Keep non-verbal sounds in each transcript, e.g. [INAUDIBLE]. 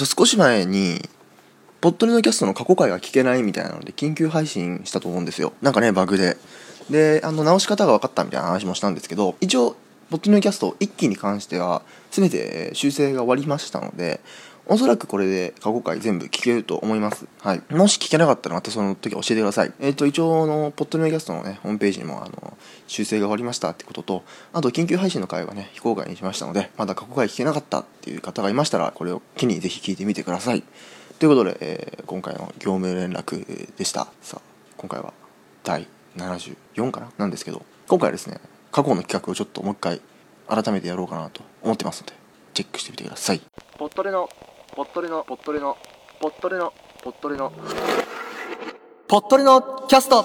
と、少し前に、ポッドリのキャストの過去回が聞けないみたいなので、緊急配信したと思うんですよ。なんかね、バグで。で、あの、直し方が分かったみたいな話もしたんですけど、一応、ポッドリのキャスト1期に関しては、全て修正が終わりましたので、おそらくこれで過去回全部聞けると思います。はい。もし聞けなかったらまたその時教えてください。えっ、ー、と、一応、あの、ポッドニューキャストのね、ホームページにも、あの、修正が終わりましたってことと、あと、緊急配信の回はね、非公開にしましたので、まだ過去回聞けなかったっていう方がいましたら、これを機にぜひ聞いてみてください。ということで、えー、今回の業務連絡でした。さあ、今回は第74かな？なんですけど、今回はですね、過去の企画をちょっともう一回改めてやろうかなと思ってますので、チェックしてみてください。ポットレのぽっとりのぽっとりのぽっとりのぽっとりの。ぽっとりのキャスト。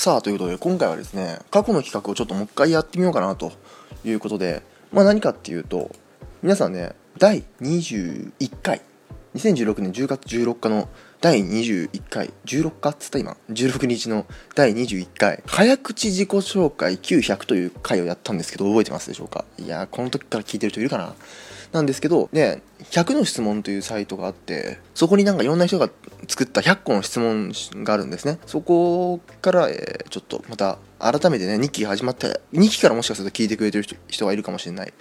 さあということで今回はですね過去の企画をちょっともう一回やってみようかなということでまあ何かっていうと皆さんね第21回2016年10月14日の第21回16日っつった今16日の第21回早口自己紹介900という回をやったんですけど覚えてますでしょうか？いやこの時から聞いてる人いるかな？なんですけど、ね、100の質問というサイトがあって、そこになんかいろんな人が作った100個の質問があるんですね。そこから、えー、ちょっとまた改めてね、2期始まって、2期からもしかすると聞いてくれてる人がいるかもしれない。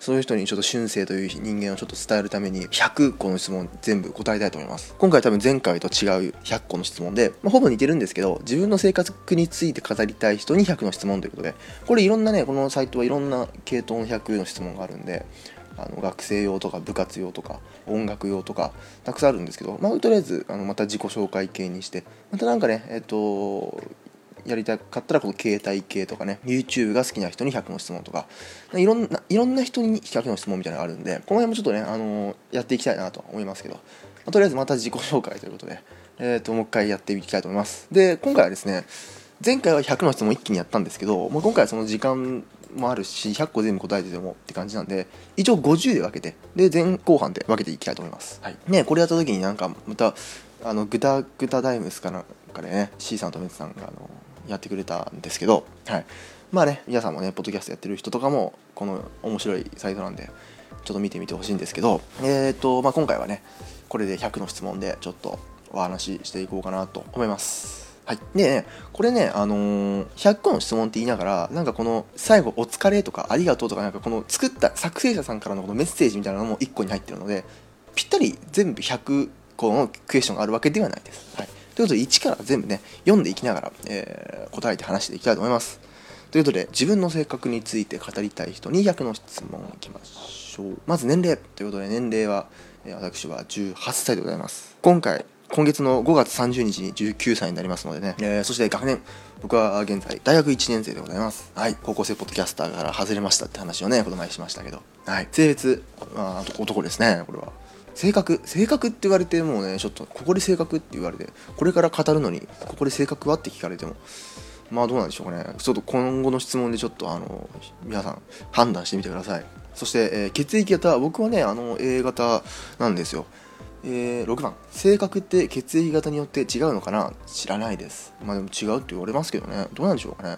そういう人にちょっと春生という人間をちょっと伝えるために100個の質問全部答えたいと思います。今回多分前回と違う100個の質問で、まあ、ほぼ似てるんですけど、自分の生活について語りたい人に100の質問ということで、これいろんなね、このサイトはいろんな系統の100の質問があるんで、あの学生用とか部活用とか音楽用とかたくさんあるんですけど、まあ、とりあえずあのまた自己紹介系にしてまたなんかねえっ、とやりたかったらこの携帯系とかね YouTube が好きな人に100の質問とかいろんないろんな人に100の質問みたいなのがあるんでこの辺もちょっとね、あのやっていきたいなと思いますけど、まあ、とりあえずまた自己紹介ということで、えーと、もう一回やっていきたいと思います。で今回はですね前回は100の質問一気にやったんですけど、まあ、今回はその時間もあるし100個全部答えててもって感じなんで一応50で分けてで前後半で分けていきたいと思います、はい、ねこれやった時になんかまたあのグタグタダイムスかなんかでね C さんとメツさんがあのやってくれたんですけど、はい、まあね皆さんもねポッドキャストやってる人とかもこの面白いサイトなんでちょっと見てみてほしいんですけどえっ、ー、とまあ今回はねこれで100の質問でちょっとお話ししていこうかなと思いますはい。で、ね、これね、あのー、100個の質問って言いながら、なんかこの最後、お疲れとか、ありがとうとか、なんかこの作った作成者さんからのこのメッセージみたいなのも1個に入ってるので、ぴったり全部100個のクエスチョンがあるわけではないです。はい。ということで、1から全部ね、読んでいきながら、えー、答えて話していきたいと思います。ということで、自分の性格について語りたい人に100の質問いきましょう。まず年齢。ということで、年齢は、私は18歳でございます。今回、今月の5月30日に19歳になりますのでね、えー、そして学年、僕は現在大学1年生でございます。はい、高校生ポッドキャスターから外れましたって話をね、この前しましたけど、はい、性別、あ、男ですね、これは。性格、性格って言われてもうね、ちょっと、ここで性格って言われて、これから語るのに、ここで性格はって聞かれても、まあどうなんでしょうかね。ちょっと今後の質問でちょっとあの、皆さん判断してみてください。そして、えー、血液型、僕はね、あの A 型なんですよ。えー、6番。性格って血液型によって違うのかな？知らないです。まあでも違うって言われますけどね。どうなんでしょうかね。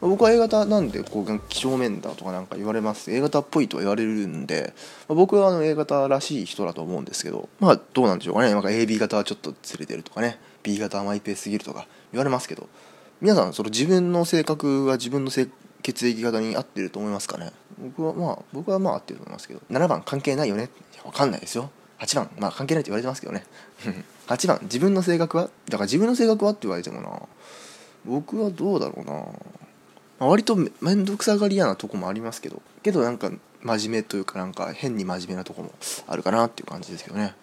僕は A 型なんでこう几帳面だとかなんか言われます。A 型っぽいとは言われるんで、まあ、僕はあの A 型らしい人だと思うんですけど。まあどうなんでしょうかね。なんか AB 型はちょっとずれてるとかね。B 型はマイペースすぎるとか言われますけど。皆さんその自分の性格は自分の性血液型に合ってると思いますかね？僕はまあ僕はまあ合ってると思いますけど。7番関係ないよね？わかんないですよ。8番。まあ関係ないって言われてますけどね。[LAUGHS] 8番。自分の性格は？だから自分の性格はって言われてもな。僕はどうだろうな、まあ、割と面倒くさがり屋なとこもありますけど。けどなんか真面目というかなんか変に真面目なとこもあるかなっていう感じですけどね。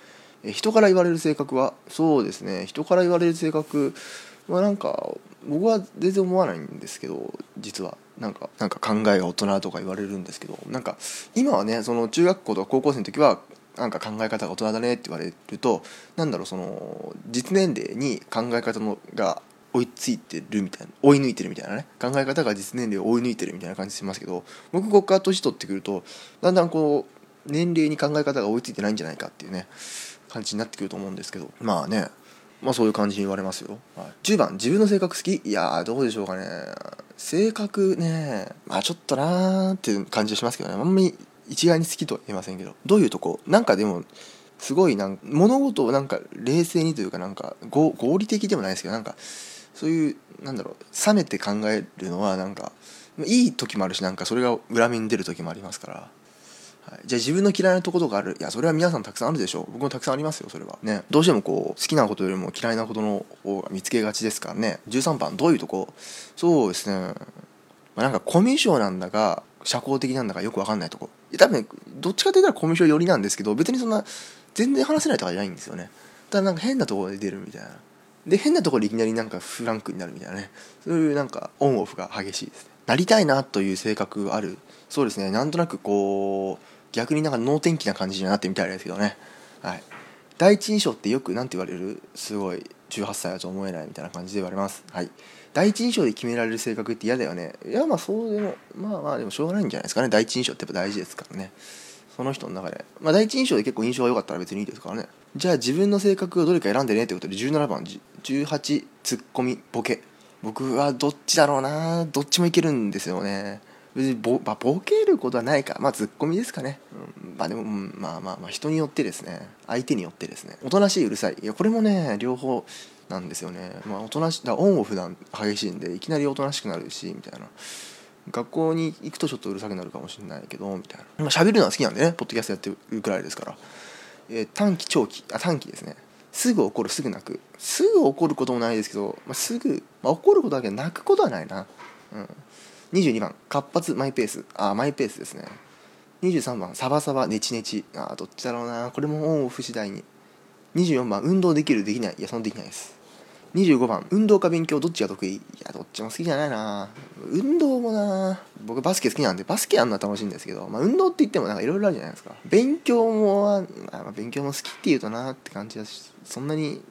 え人から言われる性格は？そうですね。人から言われる性格はなんか僕は全然思わないんですけど実は。なんかなんか考えが大人とか言われるんですけど。なんか今はねその中学校とか高校生の時はなんか考え方が大人だねって言われるとなんだろうその実年齢に考え方のが追いついてるみたいな追い抜いてるみたいなね考え方が実年齢を追い抜いてるみたいな感じしますけど僕ここから年取ってくるとだんだんこう年齢に考え方が追いついてないんじゃないかっていうね感じになってくると思うんですけどまあねまあそういう感じに言われますよ、はい、10番自分の性格好き？いやどうでしょうかね。性格ねまあちょっとなーっていう感じがしますけどね。あんまり一概に好きとは言えませんけどどういうとこ？なんかでもすごいなん物事をなんか冷静にというかなんか合理的でもないですけどなんかそういうなんだろう冷めて考えるのはなんかいい時もあるしなんかそれが裏目に出る時もありますから、はい、じゃあ自分の嫌いなところがある？いやそれは皆さんたくさんあるでしょう。僕もたくさんありますよそれは。ね。どうしてもこう好きなことよりも嫌いなことの方が見つけがちですからね。13番どういうとこ？そうですね、まあ、なんかコミュ障なんだか社交的なんだかよく分かんないとこ。多分どっちかというとコミュ障寄りなんですけど別にそんな全然話せないとかじゃないんですよね。ただなんか変なところで出るみたいな。で変なところでいきなりなんかフランクになるみたいなね。そういうなんかオンオフが激しいですね。なりたいなという性格ある。そうですね。なんとなくこう逆になんか能天気な感じになってみたいですけどね。はい。第一印象ってよく何て言われる？すごい18歳だと思えないみたいな感じで言われます。はい。第一印象で決められる性格って嫌だよね。いやまあそうでもまあまあでもしょうがないんじゃないですかね。第一印象ってやっぱ大事ですからね。その人の中で。まあ第一印象で結構印象が良かったら別にいいですからね。じゃあ自分の性格をどれか選んでねってことで17番18ツッコミボケ。僕はどっちだろうな。どっちもいけるんですよね。別にボ,、まあ、ボケることはないか。まあツッコミですかね、うん、まあでも、うん、まあまあまあ人によってですね。相手によってですね。おとなしいうるさい。いやこれもね両方なんですよね。まあおとなしだオンオフ段激しいんでいきなりおとなしくなるしみたいな。学校に行くとちょっとうるさくなるかもしれないけどみたいな、まあ、喋るのは好きなんでねポッドキャストやってるくらいですから。えー、短期長期あ短期ですね。すぐ怒るすぐ泣く。すぐ怒ることもないですけど、まあ、すぐ、まあ、怒ることだけ泣くことはないな、うん、22番活発マイペース。あマイペースですね。23番サバサバネチネチ。あどっちだろうな。これもオンオフ次第に。24番運動できるできない。いやそのできないです。25番。運動か勉強どっちが得意？いやどっちも好きじゃないな。運動もな。僕バスケ好きなんでバスケやるのは楽しいんですけど、まあ、運動って言ってもなんかいろいろあるじゃないですか。勉強も、まあ、勉強も好きっていうとなって感じだしそんなに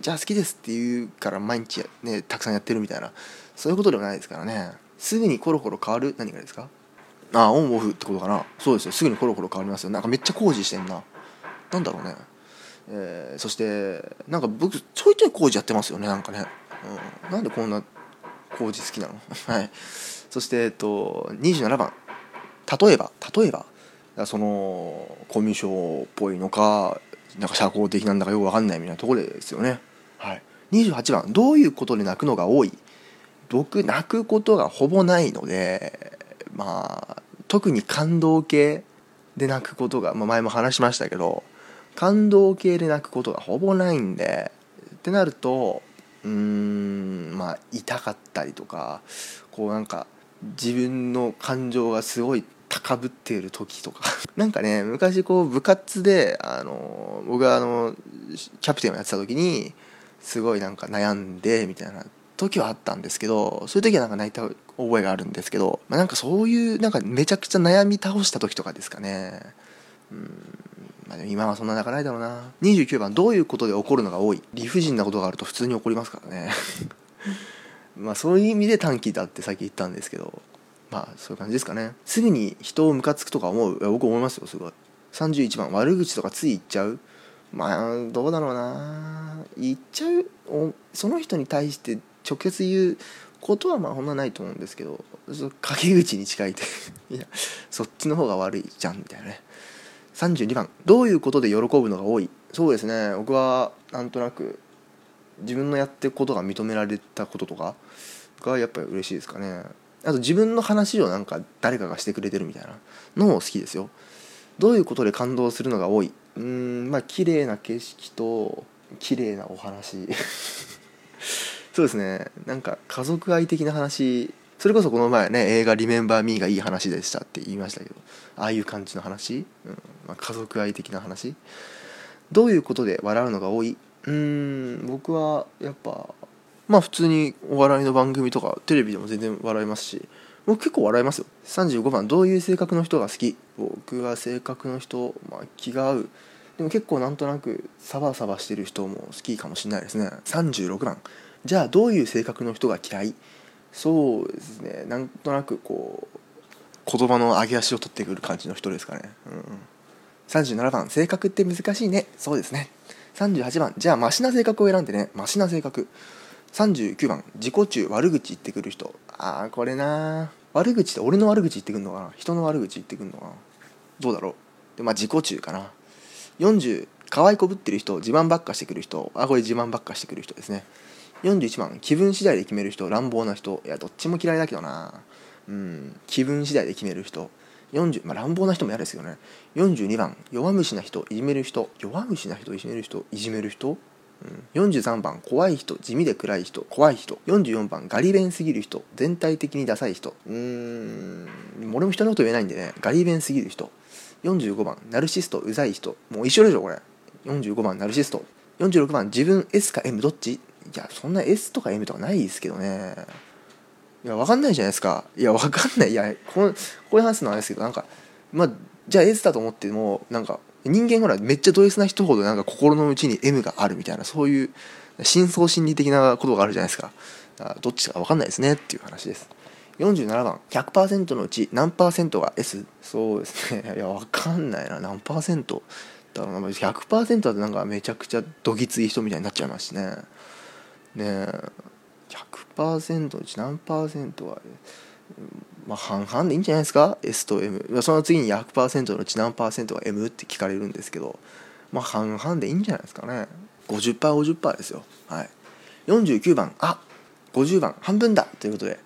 じゃあ好きですって言うから毎日ねたくさんやってるみたいなそういうことでもないですからね。すぐにコロコロ変わる？何がですか？あオンオフってことかな。そうですよ。すぐにコロコロ変わりますよ。なんかめっちゃ工事してんな。なんだろうね。えー、そしてなんか僕ちょいちょい工事やってますよねなんかね、うん、なんでこんな工事好きなの？[LAUGHS] はい。そしてえっと27番。例えば例えばそのコミュ障っぽいのかなんか社交的なんだかよく分かんないみたいなところですよね。はい。28番。どういうことで泣くのが多い？僕泣くことがほぼないのでまあ特に感動系で泣くことが、まあ、前も話しましたけど感動系で泣くことがほぼないんでってなるとうーんまあ痛かったりとかこうなんか自分の感情がすごい高ぶっている時とか。[LAUGHS] なんかね昔こう部活であの僕があのキャプテンをやってた時にすごいなんか悩んでみたいな時はあったんですけどそういう時はなんか泣いた覚えがあるんですけど、まあ、なんかそういうなんかめちゃくちゃ悩み倒した時とかですかね。うん。まあ、今はそんな泣かないだろうな。29番どういうことで起こるのが多い？理不尽なことがあると普通に起こりますからね。[LAUGHS] まあそういう意味で短期だってさっき言ったんですけど。まあそういう感じですかね。すぐに人をムカつくとか思う？僕思いますよすごい。31番悪口とかつい言っちゃう？まあどうだろうな。言っちゃう？その人に対して直接言うことはまあほんなないと思うんですけど。陰口に近いって。[LAUGHS] いやそっちの方が悪いじゃんみたいなね。32番どういうことで喜ぶのが多い？そうですね。僕はなんとなく自分のやってることが認められたこととかがやっぱり嬉しいですかね。あと自分の話をなんか誰かがしてくれてるみたいなのも好きですよ。どういうことで感動するのが多い？うんまあ綺麗な景色と綺麗なお話。[LAUGHS] そうですね。なんか家族愛的な話。それこそこの前ね映画「リメンバー・ミー」がいい話でしたって言いましたけどああいう感じの話、うん。まあ、家族愛的な話？どういうことで笑うのが多い？うーん僕はやっぱまあ普通にお笑いの番組とかテレビでも全然笑いますし僕結構笑いますよ。35番どういう性格の人が好き？僕は性格の人、まあ、気が合う。でも結構なんとなくサバサバしてる人も好きかもしれないですね。36番。じゃあどういう性格の人が嫌い？そうですね。なんとなくこう言葉の上げ足を取ってくる感じの人ですかね、うん、37番性格って難しいね。そうですね。38番じゃあマシな性格を選んでね。マシな性格。39番自己中悪口言ってくる人。ああこれな悪口って俺の悪口言ってくるのかな。人の悪口言ってくるのかな。どうだろう。でまあ自己中かな。40可愛いこぶってる人自慢ばっかしてくる人。あこれ自慢ばっかしてくる人ですね。41番気分次第で決める人。乱暴な人。いやどっちも嫌いだけどな。うん。気分次第で決める人。40、まあ、乱暴な人も嫌ですよね。42番弱虫な人いじめる人。弱虫な人いじめる人いじめる人。うん、43番怖い人地味で暗い人。怖い人。44番ガリ弁すぎる人。全体的にダサい人。うーん。俺も人のこと言えないんでね。ガリ弁すぎる人。45番ナルシストうざい人。もう一緒でしょこれ。45番ナルシスト。46番自分 S か M どっち？いやそんな S とか M とかないですけどね。いや分かんないじゃないですか。いや分かんない。いやこうこういう話すのはあれですけどなんかまあじゃあ S だと思ってもなんか人間ほらめっちゃド S な人ほどなんか心の内に M があるみたいなそういう深層心理的なことがあるじゃないですか。どっちか分かんないですねっていう話です。47番100%のうち何パーセントが S そうですね。[LAUGHS] いや分かんないな。何パーセント？だから100%だとなんかめちゃくちゃどぎつい人みたいになっちゃいますしね。ねえ。100%のうち何パーセントはまあ半々でいいんじゃないですか？S と M その次に100%のうち何パーセントが M って聞かれるんですけどまあ半々でいいんじゃないですかね。50%50% ですよ。はい。49番。あ50番。半分だ。ということで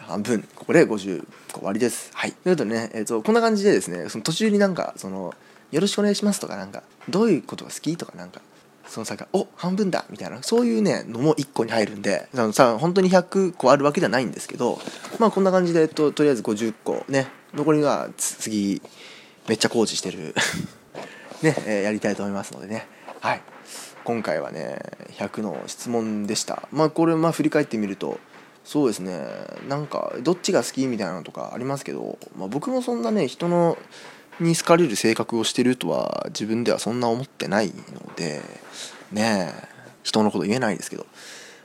半分。ここで50終わりです。はい。ということでね、えーと、こんな感じでですねその途中になんかそのよろしくお願いしますとかなんかどういうことが好きとかなんかその先お半分だみたいな。そういうねのも1個に入るんでそのさ本当に100個あるわけじゃないんですけどまあこんな感じでととりあえず50個ね残りは次めっちゃ工事してる。[LAUGHS] ね、えー、やりたいと思いますのでね。はい。今回はね100の質問でした。まあこれまあ振り返ってみるとそうですね。なんかどっちが好きみたいなのとかありますけど、まあ、僕もそんなね人のに好かれる性格をしてるとは自分ではそんな思ってないのでねえ人のこと言えないですけど。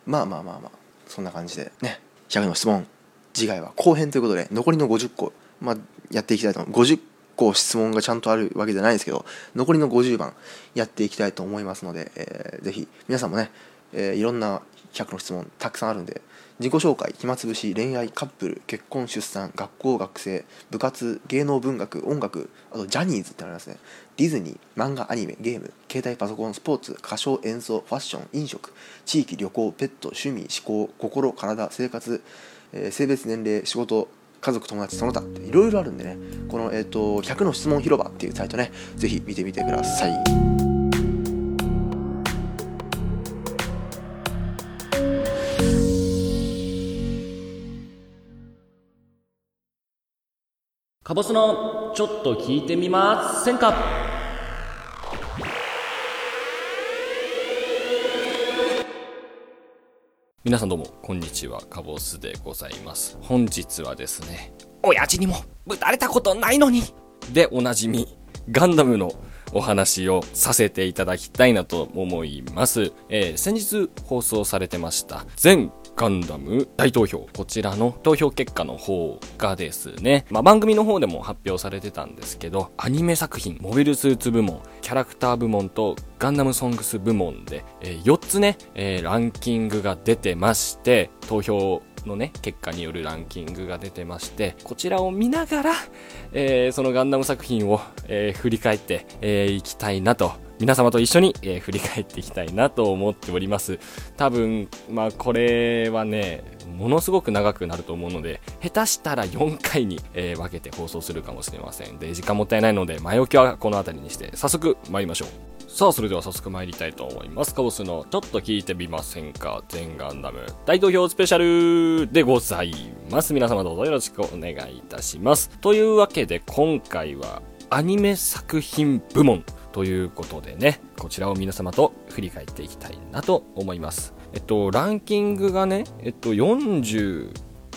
まあまあまあまあそんな感じでね100の質問次回は後編ということで残りの50個、まあ、やっていきたいと思います50個質問がちゃんとあるわけじゃないですけど残りの50番やっていきたいと思いますので、えー、ぜひ皆さんもね、えー、いろんな100の質問たくさんあるんで自己紹介暇つぶし恋愛カップル結婚出産学校学生部活芸能文学音楽あとジャニーズってありますねディズニー漫画アニメゲーム携帯パソコンスポーツ歌唱演奏ファッション飲食地域旅行ペット趣味思考心体生活、えー、性別年齢仕事家族友達その他いろいろあるんでねこの、えーと、100の質問広場っていうサイトねぜひ見てみてください。カボスのちょっと聞いてみませんか？皆さんどうもこんにちはカボスでございます本日はですね親父にもぶたれたことないのにでおなじみガンダムのお話をさせていただきたいなと思います。えー、先日放送されてました全ガンダム大投票。こちらの投票結果の方がですね、まあ、番組の方でも発表されてたんですけど、アニメ作品、モビルスーツ部門、キャラクター部門とガンダムソングス部門で、えー、4つね、えー、ランキングが出てまして、投票のね、結果によるランキングが出てまして、こちらを見ながら、えー、そのガンダム作品を、えー、振り返ってい、えー、きたいなと皆様と一緒に、えー振り返っていきたいなと思っております。多分、まあこれはね、ものすごく長くなると思うので、下手したら4回に、えー分けて放送するかもしれません。で、時間もったいないので、前置きはこの辺りにして、早速参りましょう。さあ、それでは早速参りたいと思います。カボスのちょっと聞いてみませんか？全ガンダム大投票スペシャルでございます。皆様どうぞよろしくお願いいたします。というわけで今回はアニメ作品部門ということでね、こちらを皆様と振り返っていきたいなと思います。えっと、ランキングがね、えっと、40、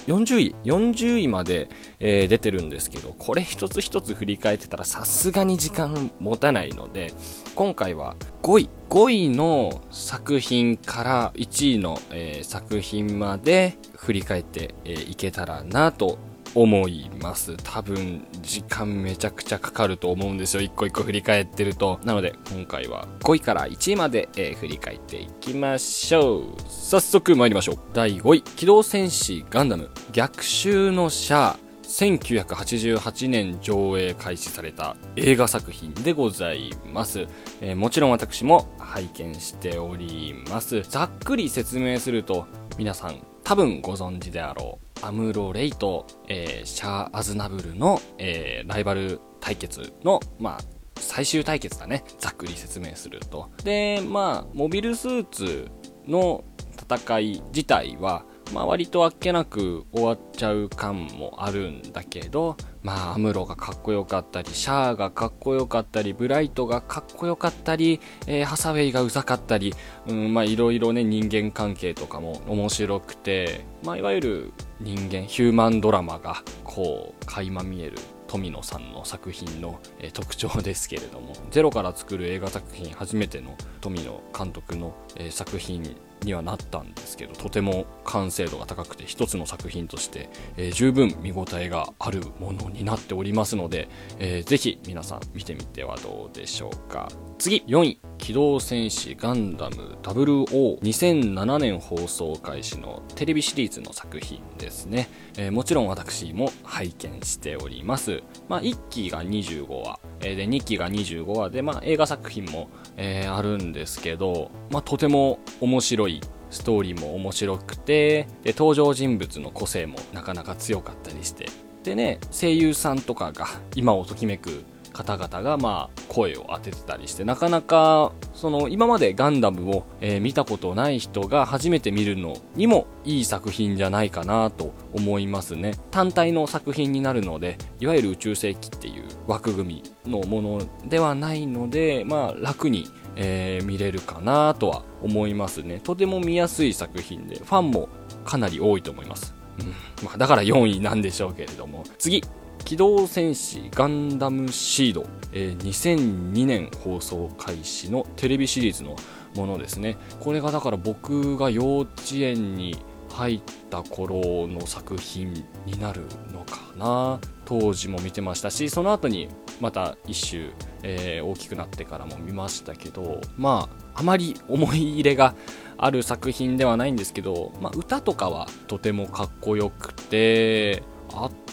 40位、40位まで、えー出てるんですけど、これ一つ一つ振り返ってたらさすがに時間持たないので、今回は5位、5位の作品から1位の、えー作品まで振り返って、えーいけたらなと思います。多分、時間めちゃくちゃかかると思うんですよ。一個一個振り返ってると。なので、今回は5位から1位まで、えー振り返っていきましょう。早速参りましょう。第5位、機動戦士ガンダム逆襲のシャア。1988年上映開始された映画作品でございます、えーもちろん私も拝見しておりますざっくり説明すると皆さん多分ご存知であろうアムロ・レイと、えーシャア・アズナブルの、えーライバル対決のまあ最終対決だね。ざっくり説明すると。でまあモビルスーツの戦い自体は、まあ、割とあっけなく終わっちゃう感もあるんだけど、まあ、アムロがかっこよかったり、シャアがかっこよかったり、ブライトがかっこよかったり、えーハサウェイがうざかったり、うん、まあ、いろいろね、人間関係とかも面白くて、まあ、いわゆる人間、ヒューマンドラマが、こう、垣間見える富野さんの作品の、え特徴ですけれどもゼロから作る映画作品初めての富野監督の、え作品にはなったんですけどとても完成度が高くて一つの作品として、えー十分見応えがあるものになっておりますので、えーぜひ皆さん見てみてはどうでしょうか。次4位。機動戦士ガンダム WO2007 年放送開始のテレビシリーズの作品ですね、えーもちろん私も拝見しております、まあ、1期が25話、えーで2期が25話。で、まあ、映画作品も、えーあるんですけど、まあ、とても面白い。ストーリーも面白くてで登場人物の個性もなかなか強かったりして。でね声優さんとかが今をときめく方々がまあ声を当ててたりしてなかなかその今までガンダムを、えー見たことない人が初めて見るのにもいい作品じゃないかなと思いますね。単体の作品になるのでいわゆる宇宙世紀っていう枠組みのものではないのでまあ楽に、えー見れるかなとは思いますね。とても見やすい作品でファンもかなり多いと思います、うん。まあ、だから4位なんでしょうけれども。次。機動戦士ガンダムシード、えー2002年放送開始のテレビシリーズのものですね。これがだから僕が幼稚園に入った頃の作品になるのかな。当時も見てましたしその後にまた一周、えー大きくなってからも見ましたけどまああまり思い入れがある作品ではないんですけど、まあ、歌とかはとてもかっこよくて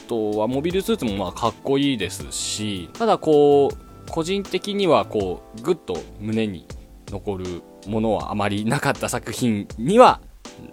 とはモビルスーツもまあかっこいいですしただこう個人的にはこうグッと胸に残るものはあまりなかった作品には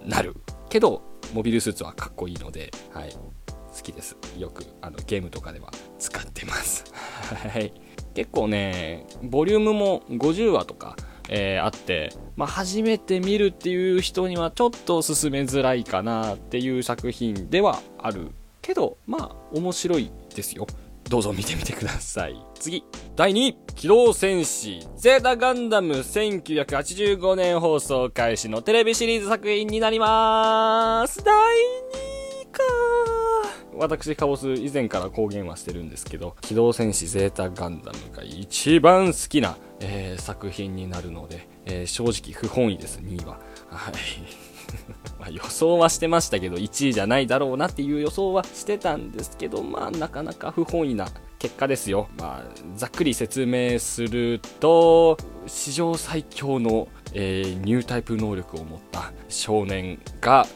なる。けどモビルスーツはかっこいいので、はい、好きです。よくあのゲームとかでは使ってます。[LAUGHS] はい。結構ねボリュームも50話とか、えーあって、まあ、初めて見るっていう人にはちょっと進めづらいかなっていう作品ではあるけどまあ面白いですよ。どうぞ見てみてください。次第2位。機動戦士。ゼータガンダム1985年放送開始のテレビシリーズ作品になりまーす。第2位か。私カボス以前から公言はしてるんですけど機動戦士ゼータガンダムが一番好きな、えー作品になるので、えー正直不本意です2位は。はい。[LAUGHS] ま予想はしてましたけど1位じゃないだろうなっていう予想はしてたんですけどまあなかなか不本意な結果ですよ。まあざっくり説明すると史上最強の、えーニュータイプ能力を持った少年が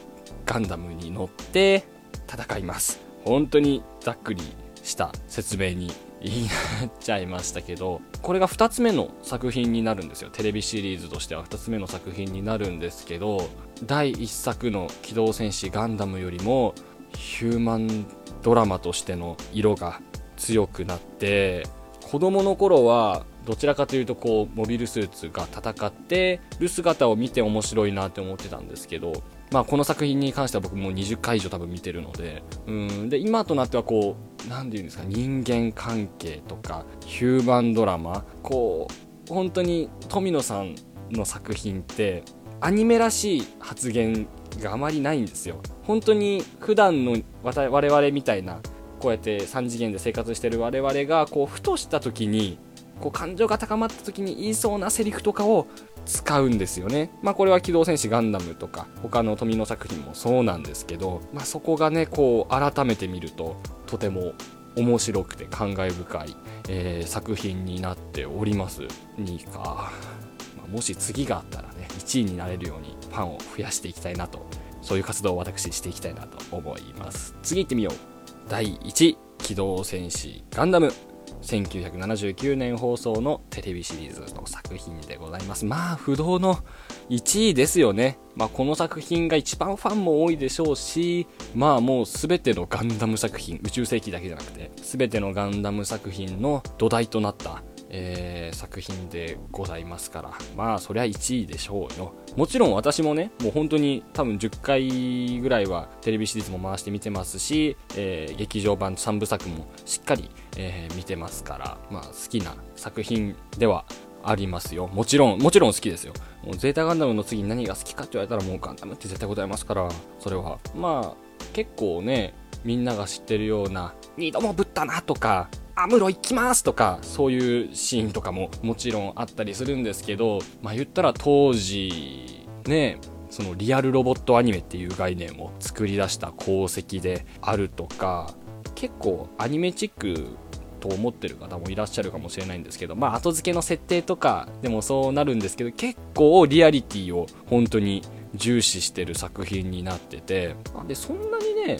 ガンダムに乗って戦います。本当にざっくりした説明に言いなっちゃいましたけどこれが2つ目の作品になるんですよ。テレビシリーズとしては2つ目の作品になるんですけど第1作の「機動戦士ガンダム」よりもヒューマンドラマとしての色が強くなって子供の頃はどちらかというとこうモビルスーツが戦ってる姿を見て面白いなって思ってたんですけどまあこの作品に関しては僕もう20回以上多分見てるのでうんで今となってはこう何て言うんですか人間関係とかヒューマンドラマこう本当に富野さんの作品ってアニメらしい発言があまりないんですよ。本当に普段の我々みたいなこうやって3次元で生活してる我々がこうふとした時にこう感情が高まった時に言いそうなセリフとかを使うんですよね。まあこれは機動戦士ガンダムとか他の富野作品もそうなんですけど、まあそこがね、こう改めて見るととても面白くて感慨深い、えー、作品になっております。2位か。まあ、もし次があったらね、1位になれるようにファンを増やしていきたいなと、そういう活動を私していきたいなと思います。次行ってみよう。第1位機動戦士ガンダム1979年放送のテレビシリーズの作品でございます。まあ、不動の1位ですよね。まあ、この作品が一番ファンも多いでしょうし、まあもう全てのガンダム作品、宇宙世紀だけじゃなくて、全てのガンダム作品の土台となったえー、作品でございますからまあそりゃ1位でしょうよもちろん私もねもう本当に多分10回ぐらいはテレビシリーズも回して見てますし、えー、劇場版3部作もしっかり、えー、見てますからまあ好きな作品ではありますよ。もちろん、もちろん好きですよ。もうゼータガンダムの次に何が好きかって言われたらもうガンダムって絶対ございますから、それは。まあ、結構ね、みんなが知ってるような、二度もぶったなとか、アムロ行きますとか、そういうシーンとかももちろんあったりするんですけど、まあ言ったら当時、ね、そのリアルロボットアニメっていう概念を作り出した功績であるとか、結構アニメチックと思ってる方もいらっしゃるかもしれないんですけど、まあ後付けの設定とかでもそうなるんですけど、結構リアリティを本当に重視してる作品になってて、で、そんなにね、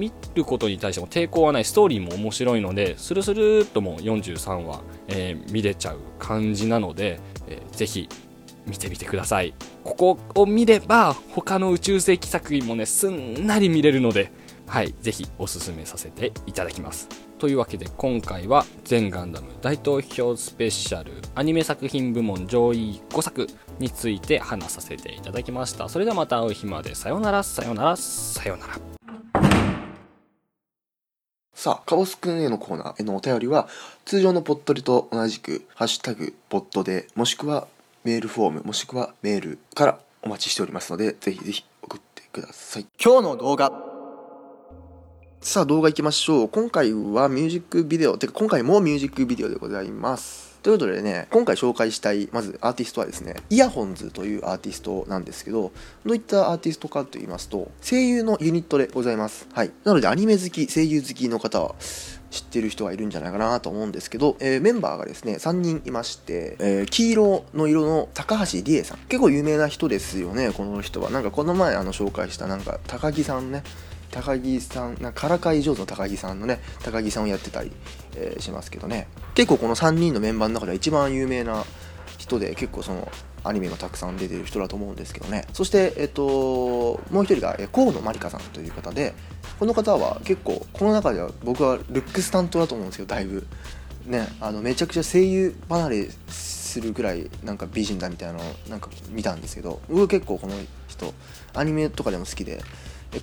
見ることに対しても抵抗はない。ストーリーも面白いのでスルスルっともう43話、えー、見れちゃう感じなので、えー、ぜひ見てみてください。ここを見れば他の宇宙世紀作品もねすんなり見れるのではいぜひおすすめさせていただきます。というわけで今回は全ガンダム大投票スペシャルアニメ作品部門上位5作について話させていただきました。それではまた会う日まで。さようならさよならさよなら。さあ、カボスくんへのコーナーへのお便りは、通常のポットリと同じく、ハッシュタグ、ポットで、もしくはメールフォーム、もしくはメールからお待ちしておりますので、ぜひぜひ送ってください。今日の動画さあ、動画行きましょう。今回はミュージックビデオ、てか今回もミュージックビデオでございます。ということでね、今回紹介したい、まずアーティストはですね、イヤホンズというアーティストなんですけど、どういったアーティストかと言いますと、声優のユニットでございます。はい。なので、アニメ好き、声優好きの方は、知ってる人がいるんじゃないかなと思うんですけど、えー、メンバーがですね、3人いまして、えー、黄色の色の高橋理恵さん。結構有名な人ですよね、この人は。なんかこの前あの紹介したなんか高木さんね、高木さんなからかい上手の高木さんのね高木さんをやってたり、えー、しますけどね。結構この3人のメンバーの中では一番有名な人で結構そのアニメがたくさん出てる人だと思うんですけどね。そして、えっと、もう一人が河野まりかさんという方でこの方は結構この中では僕はルックス担当だと思うんですけどだいぶ。ねあのめちゃくちゃ声優離れするぐらいなんか美人だみたいなのをなんか見たんですけど僕結構この人アニメとかでも好きで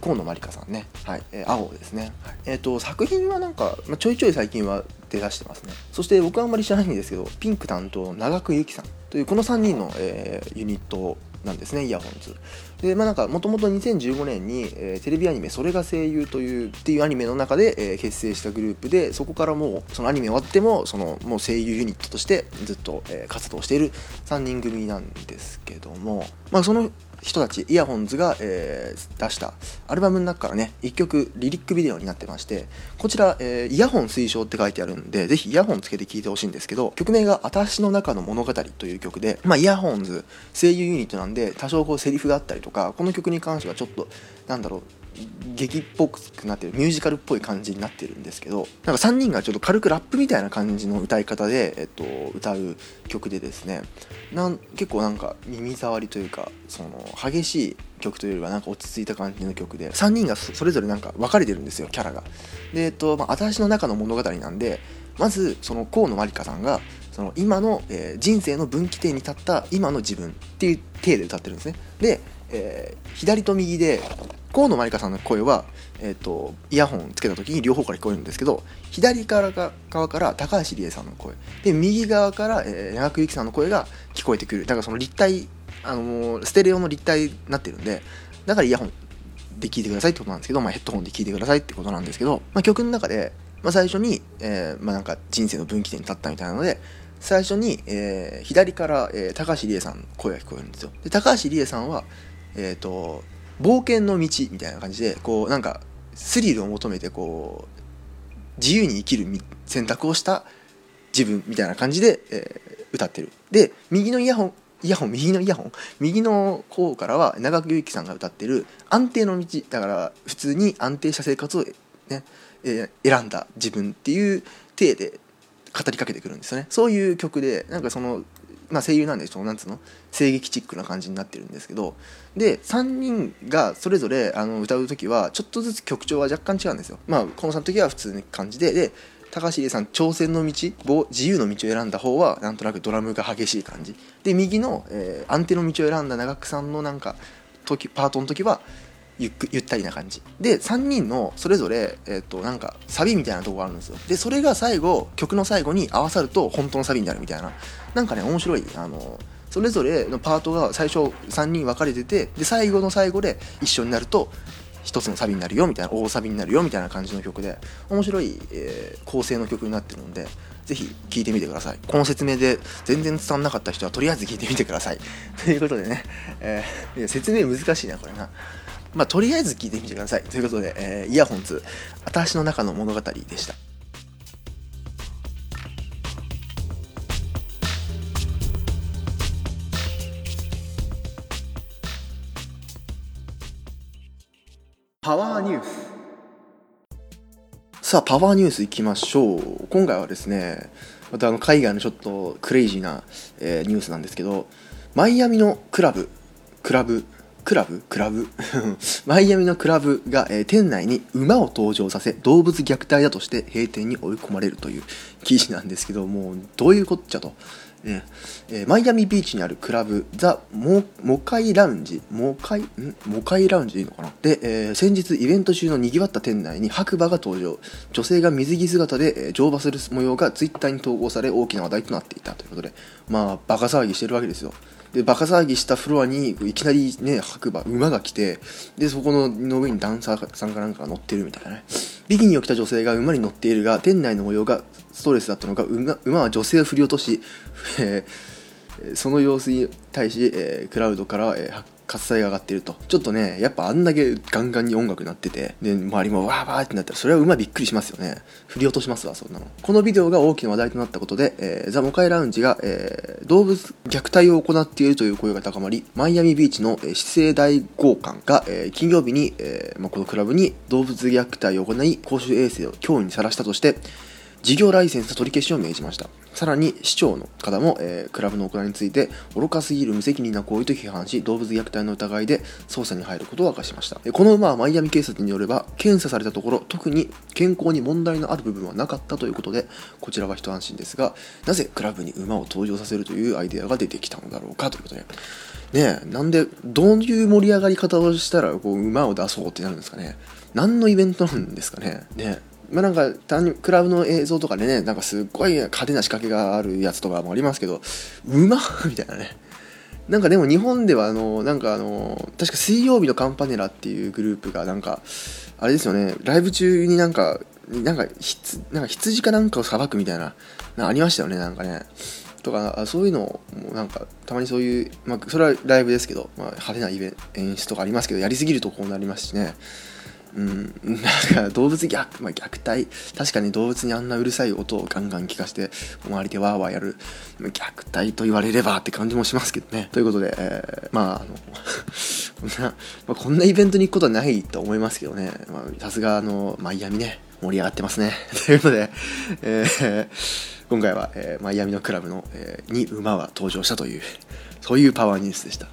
河野まりかさんね、はい、えー、青ですね、はい、えっ、ー、と作品はなんか、まあ、ちょいちょい最近は出だしてますね。そして僕はあんまり知らないんですけどピンク担当長久ゆきさん。というこの3人の、えー、ユニットなんですねイヤホンズ。でまあなんかもともと2015年に、えー、テレビアニメ「それが声優」というっていうアニメの中で、えー、結成したグループでそこからもうそのアニメ終わってもそのもう声優ユニットとしてずっと、えー、活動している3人組なんですけどもまあその人たちイヤホンズが、えー、出したアルバムの中からね1曲リリックビデオになってましてこちら、えー、イヤホン推奨って書いてあるんでぜひイヤホンつけて聴いてほしいんですけど曲名が「私の中の物語」という曲で、まあ、イヤホンズ声優ユニットなんで多少こうセリフがあったりとかこの曲に関してはちょっとなんだろう劇っぽくなってるミュージカルっぽい感じになってるんですけどなんか3人がちょっと軽くラップみたいな感じの歌い方で、えっと、歌う曲でですねなん結構なんか耳障りというかその激しい曲というよりはなんか落ち着いた感じの曲で3人がそれぞれなんか分かれてるんですよキャラが。でえっとまあ、私の中の物語なんでまずその河野まりかさんがその今の、えー、人生の分岐点に立った今の自分っていう体で歌ってるんですね。で、えー、左と右で河野まりかさんの声は、えーと、イヤホンつけた時に両方から聞こえるんですけど左から側から高橋理恵さんの声。で右側から、えー、長久由紀さんの声が聞こえてくる。だからその立体あのステレオの立体になってるんでだからイヤホンで聴いてくださいってことなんですけど、まあ、ヘッドホンで聴いてくださいってことなんですけど、まあ、曲の中で、まあ、最初に、えーまあ、なんか人生の分岐点に立ったみたいなので最初に、えー、左から、えー、高橋理恵さんの声が聞こえるんですよ。で高橋理恵さんはえっ、ー、と冒険の道みたいな感じでこうなんかスリルを求めてこう自由に生きる選択をした自分みたいな感じで、えー、歌ってる。で右のイヤホンイヤホン右のイヤホン右の方からは長久由紀さんが歌ってる安定の道だから普通に安定した生活をね、えー、選んだ自分っていう体で語りかけてくるんですよね。そういう曲でなんかそのまあ、声優なんでそのなんつうの？声劇チックな感じになってるんですけど。で3人がそれぞれあの歌う時はちょっとずつ曲調は若干違うんですよ。まあこのさんの時は普通に感じで。で高橋さん挑戦の道自由の道を選んだ方はなんとなくドラムが激しい感じ。で右の、えー、安定の道を選んだ長久さんのなんか時パートの時はゆっゆったりな感じ。で3人のそれぞれ、えー、となんかサビみたいなとこがあるんですよ。でそれが最後曲の最後に合わさると本当のサビになるみたいな。なんかね面白い。あのそれぞれのパートが最初3人分かれててで最後の最後で一緒になると一つのサビになるよみたいな大サビになるよみたいな感じの曲で面白い、えー、構成の曲になってるのでぜひ聴いてみてください。この説明で全然伝わんなかった人はとりあえず聴いてみてください。ということでね、えー、説明難しいなこれな。まあ、とりあえず聞いてみてください。ということで、えー、イヤホンズ、私の中の物語でした。パワーニュースさあパワーニュースいきましょう今回はですねまたあの海外のちょっとクレイジーな、えー、ニュースなんですけどマイアミのクラブクラブクラブ？クラブ？[LAUGHS] マイアミのクラブが、えー、店内に馬を登場させ動物虐待だとして閉店に追い込まれるという記事なんですけどもうどういうこっちゃと、ねえー、マイアミビーチにあるクラブザ・モモカイラウンジ？モカイ？ん？モカイラウンジでいいのかな？で、えー、先日イベント中の賑わった店内に白馬が登場。女性が水着姿で、えー、乗馬する模様がツイッターに投稿され大きな話題となっていたということで。まあバカ騒ぎしてるわけですよ。でバカ騒ぎしたフロアにいきなりね白馬馬が来てでそこの上にダンサーさんかなんかが乗ってるみたいなね。ビキニを着た女性が馬に乗っているが店内の模様がストレスだったのか馬馬は女性を振り落とし、えー、その様子に対し、えー、クラウドから、えー、喝采が上がってると。ちょっとねやっぱあんだけガンガンに音楽鳴っててで周りもわーわーってなったらそれは馬びっくりしますよね。振り落としますわそんなの。このビデオが大きな話題となったことで、えー、ザ・モカイラウンジが、えー、動物虐待を行っているという声が高まりマイアミビーチの、市政大豪館が、えー、金曜日に、えーまあ、このクラブに動物虐待を行い公衆衛生を脅威にさらしたとして事業ライセンス取り消しを命じました。さらに市長の方も、えー、クラブの行いについて愚かすぎる無責任な行為と批判し動物虐待の疑いで捜査に入ることを明かしました。この馬はマイアミ警察によれば検査されたところ特に健康に問題のある部分はなかったということでこちらは一安心ですがなぜクラブに馬を登場させるというアイデアが出てきたのだろうかということで。ねなんでどういう盛り上がり方をしたらこう馬を出そうってなるんですかね。何のイベントなんですかね。ねまあなんか単にクラブの映像とかでねなんかすっごい派手な仕掛けがあるやつとかもありますけどうまっみたいなね。なんかでも日本ではあのなんかあの確か水曜日のカンパネラっていうグループがなんかあれですよね。ライブ中になんかなんかひつなんか羊かなんかをさばくみたいななありましたよねなんかね。とかそういうのをなんかたまにそういう、まあ、それはライブですけど、まあ、派手なイベ演出とかありますけどやりすぎるとこうなりますしね。うん、なんか動物虐,、まあ、虐待確かに動物にあんなうるさい音をガンガン聞かして周りでワーワーやる虐待と言われればって感じもしますけどねということで、えー、まああの [LAUGHS] こんな、まあ、こんなイベントに行くことはないと思いますけどね。さすが、あの、マイアミね、盛り上がってますね。[LAUGHS] ということで、えー今回は、えーマイアミのクラブの、えーに馬は登場したという、そういうパワーニュースでした。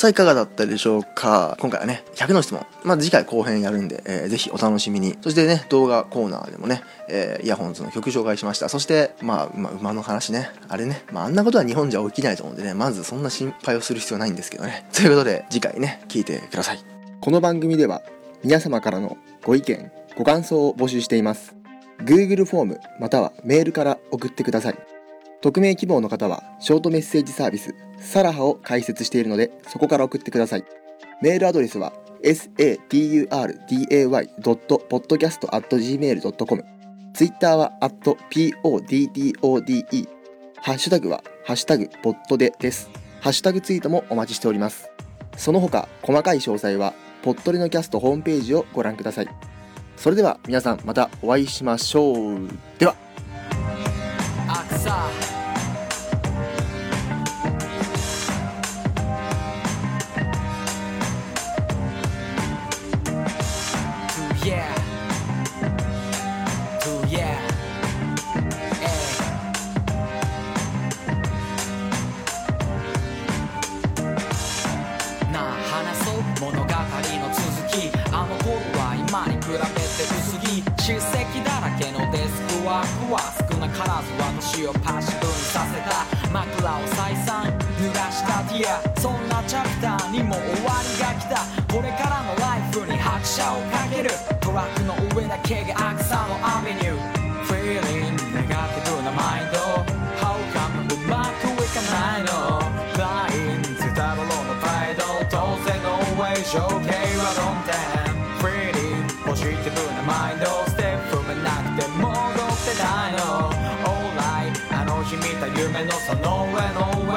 さあいかがだったでしょうか？今回はね100の質問まあ次回後編やるんで、えーぜひお楽しみに。そしてね動画コーナーでもね、えーイヤホンズの曲紹介しました。そしてまあ、まあ、馬の話ね。あれね、まあ、あんなことは日本じゃ起きないと思うんでねまずそんな心配をする必要ないんですけどね。ということで次回ね聞いてください。この番組では皆様からのご意見ご感想を募集しています。Google フォームまたはメールから送ってください。匿名希望の方はショートメッセージサービスサラハを開設しているのでそこから送ってください。メールアドレスは saturday.podcast.gmail.com ツイッターは @poddode ハッシュタグはハッシュタグポッドでです。ハッシュタグツイートもお待ちしております。その他細かい詳細はポッドレのキャストホームページをご覧ください。それでは皆さんまたお会いしましょう。では。ず私をパシブにさせた枕を再三濡らしたティア。そんなチャプターにも終わりが来た。これからのライフに拍車をかける。トラックの上だけがアクサのアベニュー。戻ってな